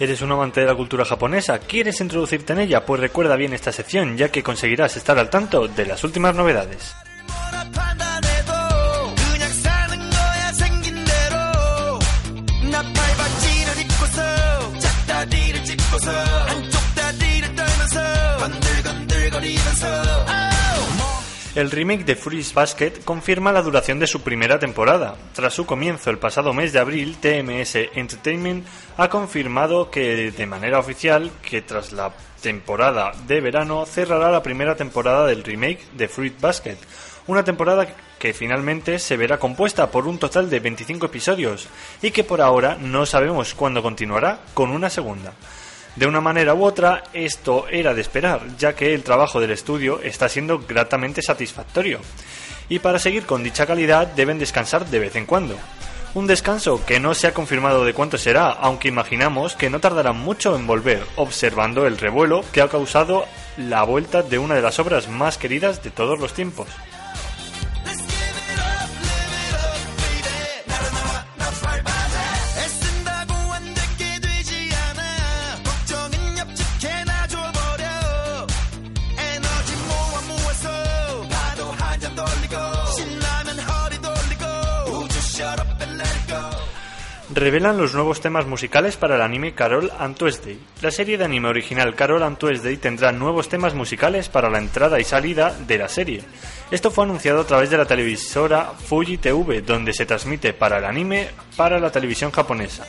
¿Eres un amante de la cultura japonesa? ¿Quieres introducirte en ella? Pues recuerda bien esta sección, ya que conseguirás estar al tanto de las últimas novedades. El remake de Freeze Basket confirma la duración de su primera temporada. Tras su comienzo el pasado mes de abril, TMS Entertainment ha confirmado que de manera oficial que tras la temporada de verano cerrará la primera temporada del remake de Fruit Basket, una temporada que finalmente se verá compuesta por un total de 25 episodios y que por ahora no sabemos cuándo continuará con una segunda. De una manera u otra, esto era de esperar, ya que el trabajo del estudio está siendo gratamente satisfactorio. Y para seguir con dicha calidad deben descansar de vez en cuando. Un descanso que no se ha confirmado de cuánto será, aunque imaginamos que no tardará mucho en volver, observando el revuelo que ha causado la vuelta de una de las obras más queridas de todos los tiempos. Revelan los nuevos temas musicales para el anime Carol and Tuesday. La serie de anime original Carol and Tuesday tendrá nuevos temas musicales para la entrada y salida de la serie. Esto fue anunciado a través de la televisora Fuji TV, donde se transmite para el anime para la televisión japonesa.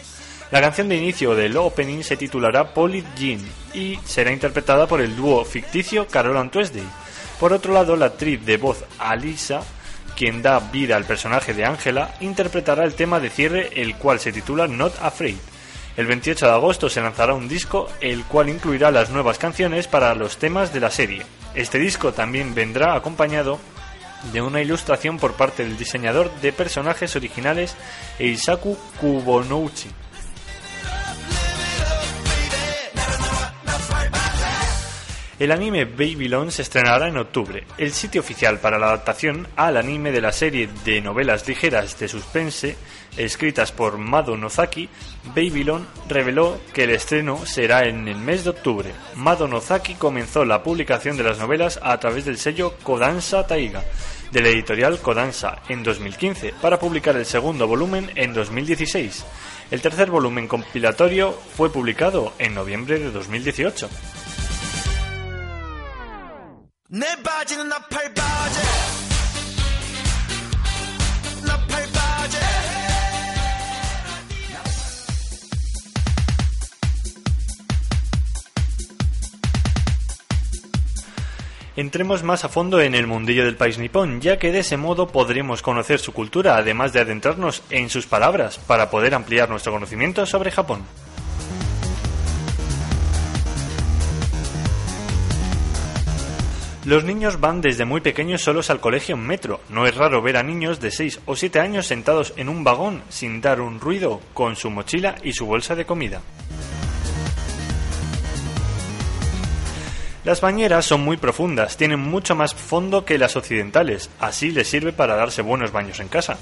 La canción de inicio del opening se titulará Polit Jean y será interpretada por el dúo ficticio Carol and Tuesday. Por otro lado, la actriz de voz Alisa quien da vida al personaje de Angela, interpretará el tema de cierre, el cual se titula Not Afraid. El 28 de agosto se lanzará un disco, el cual incluirá las nuevas canciones para los temas de la serie. Este disco también vendrá acompañado de una ilustración por parte del diseñador de personajes originales Eisaku Kubonouchi. El anime Babylon se estrenará en octubre. El sitio oficial para la adaptación al anime de la serie de novelas ligeras de suspense escritas por Mado Nozaki, Babylon reveló que el estreno será en el mes de octubre. Mado Nozaki comenzó la publicación de las novelas a través del sello Kodansha Taiga de la editorial Kodansha en 2015 para publicar el segundo volumen en 2016. El tercer volumen compilatorio fue publicado en noviembre de 2018. Entremos más a fondo en el mundillo del país nipón, ya que de ese modo podremos conocer su cultura, además de adentrarnos en sus palabras, para poder ampliar nuestro conocimiento sobre Japón. Los niños van desde muy pequeños solos al colegio en metro. No es raro ver a niños de 6 o 7 años sentados en un vagón sin dar un ruido con su mochila y su bolsa de comida. Las bañeras son muy profundas, tienen mucho más fondo que las occidentales, así les sirve para darse buenos baños en casa.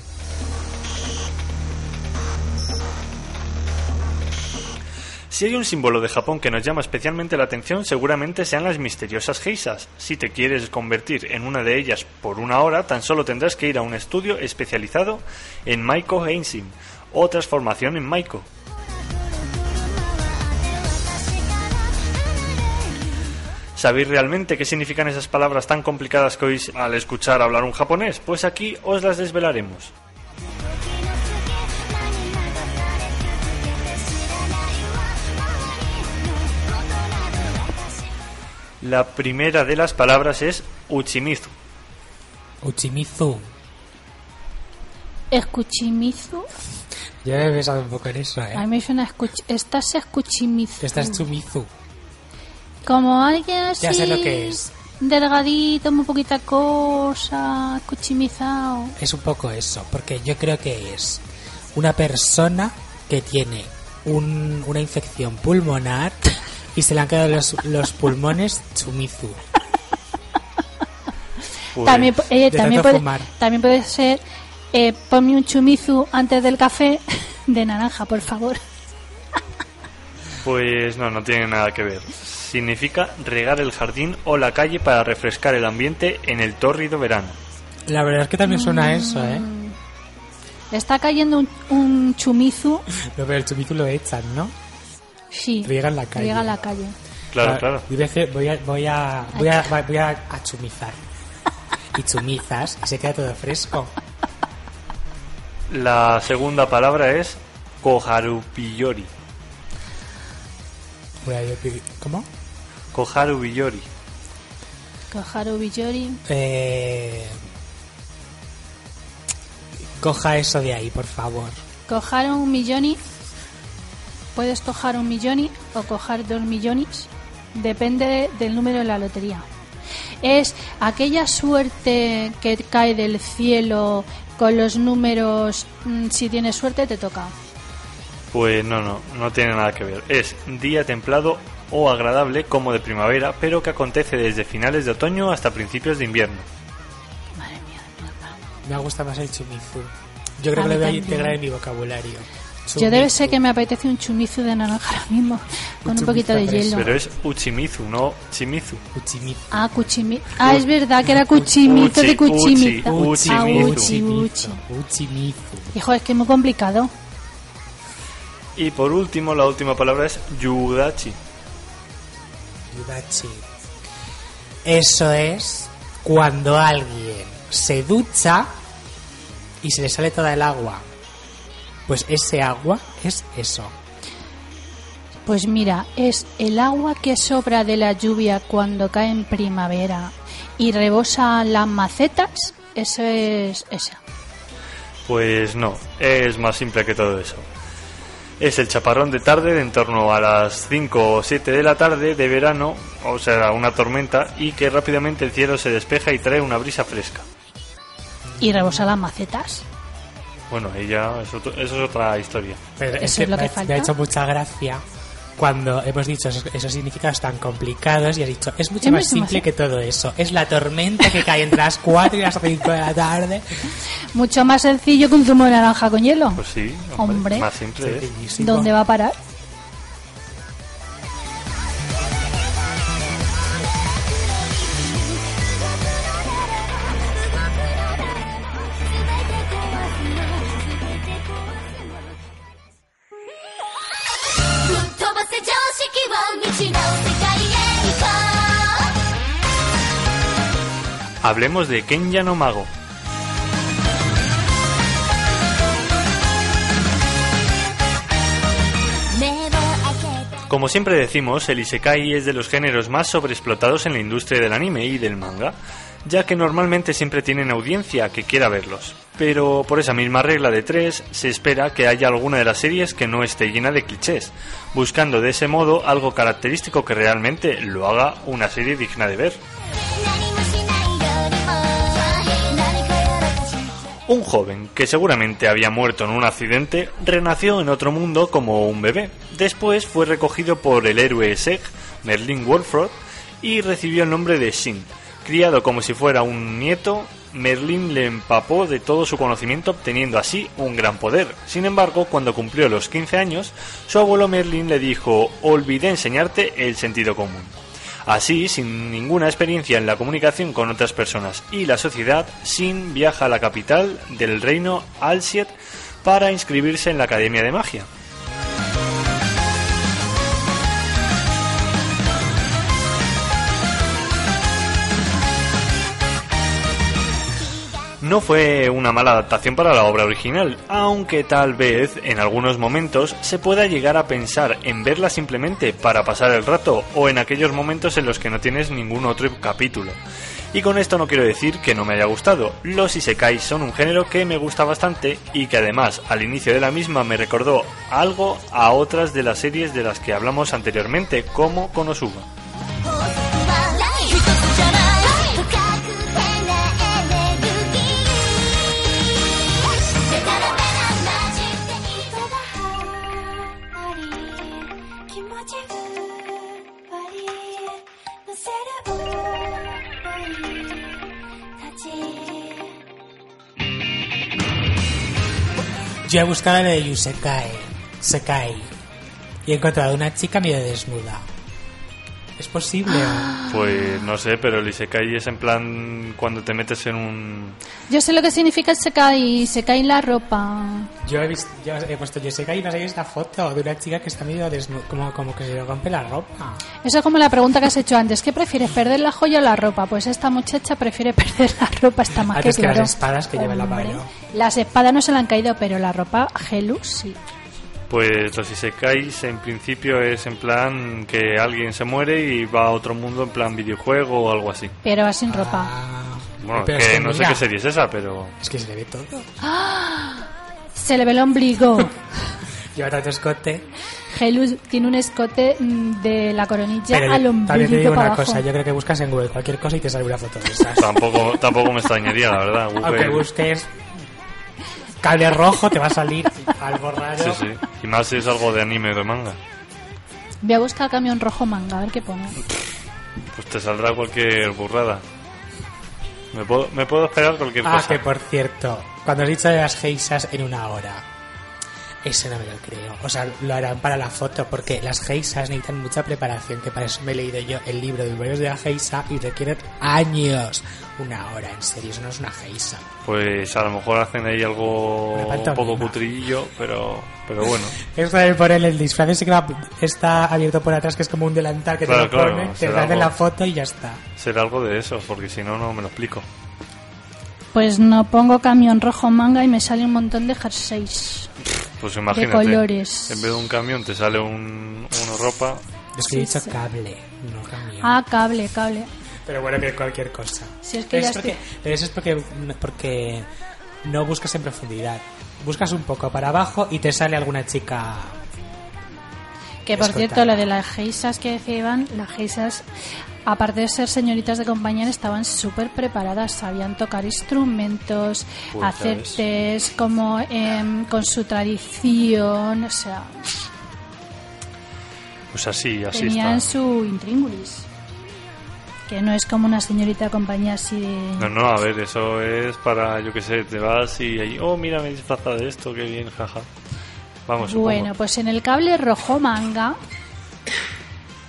Si hay un símbolo de Japón que nos llama especialmente la atención, seguramente sean las misteriosas geisas. Si te quieres convertir en una de ellas por una hora, tan solo tendrás que ir a un estudio especializado en Maiko Heinsin o transformación en Maiko. ¿Sabéis realmente qué significan esas palabras tan complicadas que oís al escuchar hablar un japonés? Pues aquí os las desvelaremos. La primera de las palabras es Uchimizu. Uchimizu. escuchimizu. Yo he pensado un poco en eso, ¿eh? A mí me suena escuch... Estás escuchimizu. Estás chumizu. Como alguien así... Ya sé lo que es. Delgadito, muy poquita cosa, escuchimizado. Es un poco eso, porque yo creo que es una persona que tiene un- una infección pulmonar y se le han quedado los, los pulmones chumizu. También, eh, también, puede, fumar. también puede ser... Eh, ponme un chumizu antes del café de naranja, por favor. Pues no, no tiene nada que ver. Significa regar el jardín o la calle para refrescar el ambiente en el tórrido verano. La verdad es que también suena a eso, ¿eh? Le está cayendo un, un chumizu. Lo pero el chumizu lo echan, ¿no? Sí. Riega en la calle. Riega en la calle. Claro, claro. y veces voy a, voy a, voy a, voy a, a chumizar. Y chumizas y se queda todo fresco. La segunda palabra es Koharupiyori. Voy a decir- ¿Cómo? Koharupiyori. Koharu Biyori. Eh... Coja eso de ahí, por favor. Milloni. Puedes cojar un milloni o cojar dos millones. Depende del número de la lotería. Es aquella suerte que cae del cielo con los números. mm, Si tienes suerte, te toca. Pues no, no, no tiene nada que ver. Es día templado o agradable como de primavera, pero que acontece desde finales de otoño hasta principios de invierno. Madre mía, de mierda. Me gusta más el chumizu. Yo creo A que lo voy a integrar en mi vocabulario. Yo debe ser que me apetece un chumizu de naranja ahora mismo. Con un poquito de hielo. Pero es Uchimizu, no Chimizu. Uchimizu. Ah, cuchimi... ah, es verdad que era cuchimito de Uchi, cuchimita. uchi, Ah, uchimizu. uchi, uchi. Uchimizu. Hijo, es que es muy complicado. Y por último, la última palabra es Yudachi. Yudachi. Eso es cuando alguien se ducha y se le sale toda el agua. Pues ese agua es eso. Pues mira, es el agua que sobra de la lluvia cuando cae en primavera y rebosa las macetas. Eso es esa. Pues no, es más simple que todo eso. Es el chaparrón de tarde de en torno a las 5 o 7 de la tarde de verano, o sea, una tormenta, y que rápidamente el cielo se despeja y trae una brisa fresca. Y rebosa las macetas. Bueno, ella, eso, eso es otra historia. Pero Eso es que es lo que me, ha- falta. me ha hecho mucha gracia cuando hemos dicho esos, esos significados tan complicados y has dicho, es mucho Es más simple más- que todo eso. Es la tormenta que cae entre las 4 y las 5 de la tarde. Mucho más sencillo que un zumo de naranja con hielo. Pues sí, Hombre. más simple. ¿Dónde va a parar? Hablemos de Kenya no Mago. Como siempre decimos, el isekai es de los géneros más sobreexplotados en la industria del anime y del manga, ya que normalmente siempre tienen audiencia que quiera verlos. Pero por esa misma regla de tres, se espera que haya alguna de las series que no esté llena de clichés, buscando de ese modo algo característico que realmente lo haga una serie digna de ver. Un joven que seguramente había muerto en un accidente renació en otro mundo como un bebé. Después fue recogido por el héroe Seg, Merlin Wolfrod, y recibió el nombre de Shin. Criado como si fuera un nieto, Merlin le empapó de todo su conocimiento obteniendo así un gran poder. Sin embargo, cuando cumplió los 15 años, su abuelo Merlin le dijo, olvidé enseñarte el sentido común. Así, sin ninguna experiencia en la comunicación con otras personas y la sociedad, Sin viaja a la capital del reino Alsiet para inscribirse en la Academia de Magia. No fue una mala adaptación para la obra original, aunque tal vez en algunos momentos se pueda llegar a pensar en verla simplemente para pasar el rato o en aquellos momentos en los que no tienes ningún otro capítulo. Y con esto no quiero decir que no me haya gustado. Los isekai son un género que me gusta bastante y que además al inicio de la misma me recordó algo a otras de las series de las que hablamos anteriormente, como Konosuba. Yo he buscado lo de Yusekai, Sekai, y he encontrado una chica medio desnuda. ¿Es posible? o- Pues no sé, pero el isekai es en plan cuando te metes en un... Yo sé lo que significa se cae la ropa. Yo he, visto, yo he puesto Yusekai y me ha esta foto de una chica que está medio desnuda, como, como que se le rompe la ropa. Eso es como la pregunta que has hecho antes. ¿Qué prefieres, perder la joya o la ropa? Pues esta muchacha prefiere perder la ropa, está más Antes que las claro. espadas que lleva en la mano. Las espadas no se le han caído, pero la ropa, Gelu, sí. Pues los isekais en principio es en plan que alguien se muere y va a otro mundo en plan videojuego o algo así. Pero va sin ropa. Ah, Bueno, pero que, es que no sé qué serie es esa, pero... Es que se le ve todo. Se le ve el ombligo. Lleva tanto escote. Gelu tiene un escote mm, de la coronilla Pero al también te ombligo digo para una abajo. cosa, yo creo que buscas en Google cualquier cosa y te sale una foto de esas. Tampoco, tampoco me extrañaría, la verdad. Aunque Google- busques cable rojo, te va a salir algo raro. Sí, sí. Y más si es algo de anime o de manga. Voy a buscar camión rojo manga, a ver qué pone. Pues te saldrá cualquier burrada. Me puedo, me puedo esperar cualquier Ah, cosa. que por cierto, cuando has dicho de las geisas en una hora, eso no me lo creo. O sea, lo harán para la foto, porque las geisas necesitan mucha preparación, que para eso me he leído yo el libro de Memorias de la Geisa y requieren años. Una hora, en serio, eso no es una geisa. Pues a lo mejor hacen ahí algo un poco cutrillo, pero, pero bueno. Esto de poner el disfraz ese que va- está abierto por atrás, que es como un delantal que Claro, te lo claro, pone, te hacen algo. la foto y ya está. Será algo de eso, porque si no, no me lo explico. Pues no pongo camión rojo manga y me sale un montón de jerseys. Pues imagínate. colores. En vez de un camión te sale un, una ropa. Es que he dicho sí. cable, no camión. Ah, cable, cable. Pero bueno, que cualquier cosa. Si es que Pero ya es porque, pero eso es porque, porque no buscas en profundidad. Buscas un poco para abajo y te sale alguna chica. Que por cierto, lo de las geisas que decía Iván, las geisas, aparte de ser señoritas de compañía, estaban súper preparadas. Sabían tocar instrumentos, ya hacer test como em, con su tradición. O sea, Pues así, así tenían está. su intríngulis. Que no es como una señorita de compañía así de. No, no, a ver, eso es para, yo qué sé, te vas y ahí, oh, mira, me disfraza de esto, qué bien, jaja. Vamos, supongo. Bueno, pues en el cable rojo manga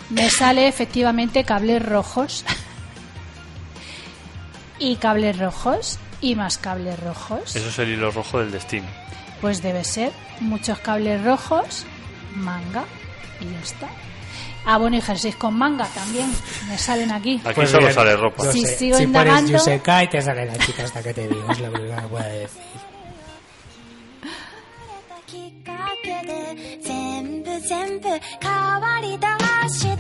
me sale efectivamente cables rojos y cables rojos y más cables rojos. Eso es el hilo rojo del destino. Pues debe ser muchos cables rojos, manga y ya está. Ah, bueno, y jerseys con manga también me salen aquí. Aquí Pues solo bien, sale ropa. yo Si sigo si pones indagando- Yusekai te sale la chica hasta que te digo, es lo único que puedo decir. 変わりだして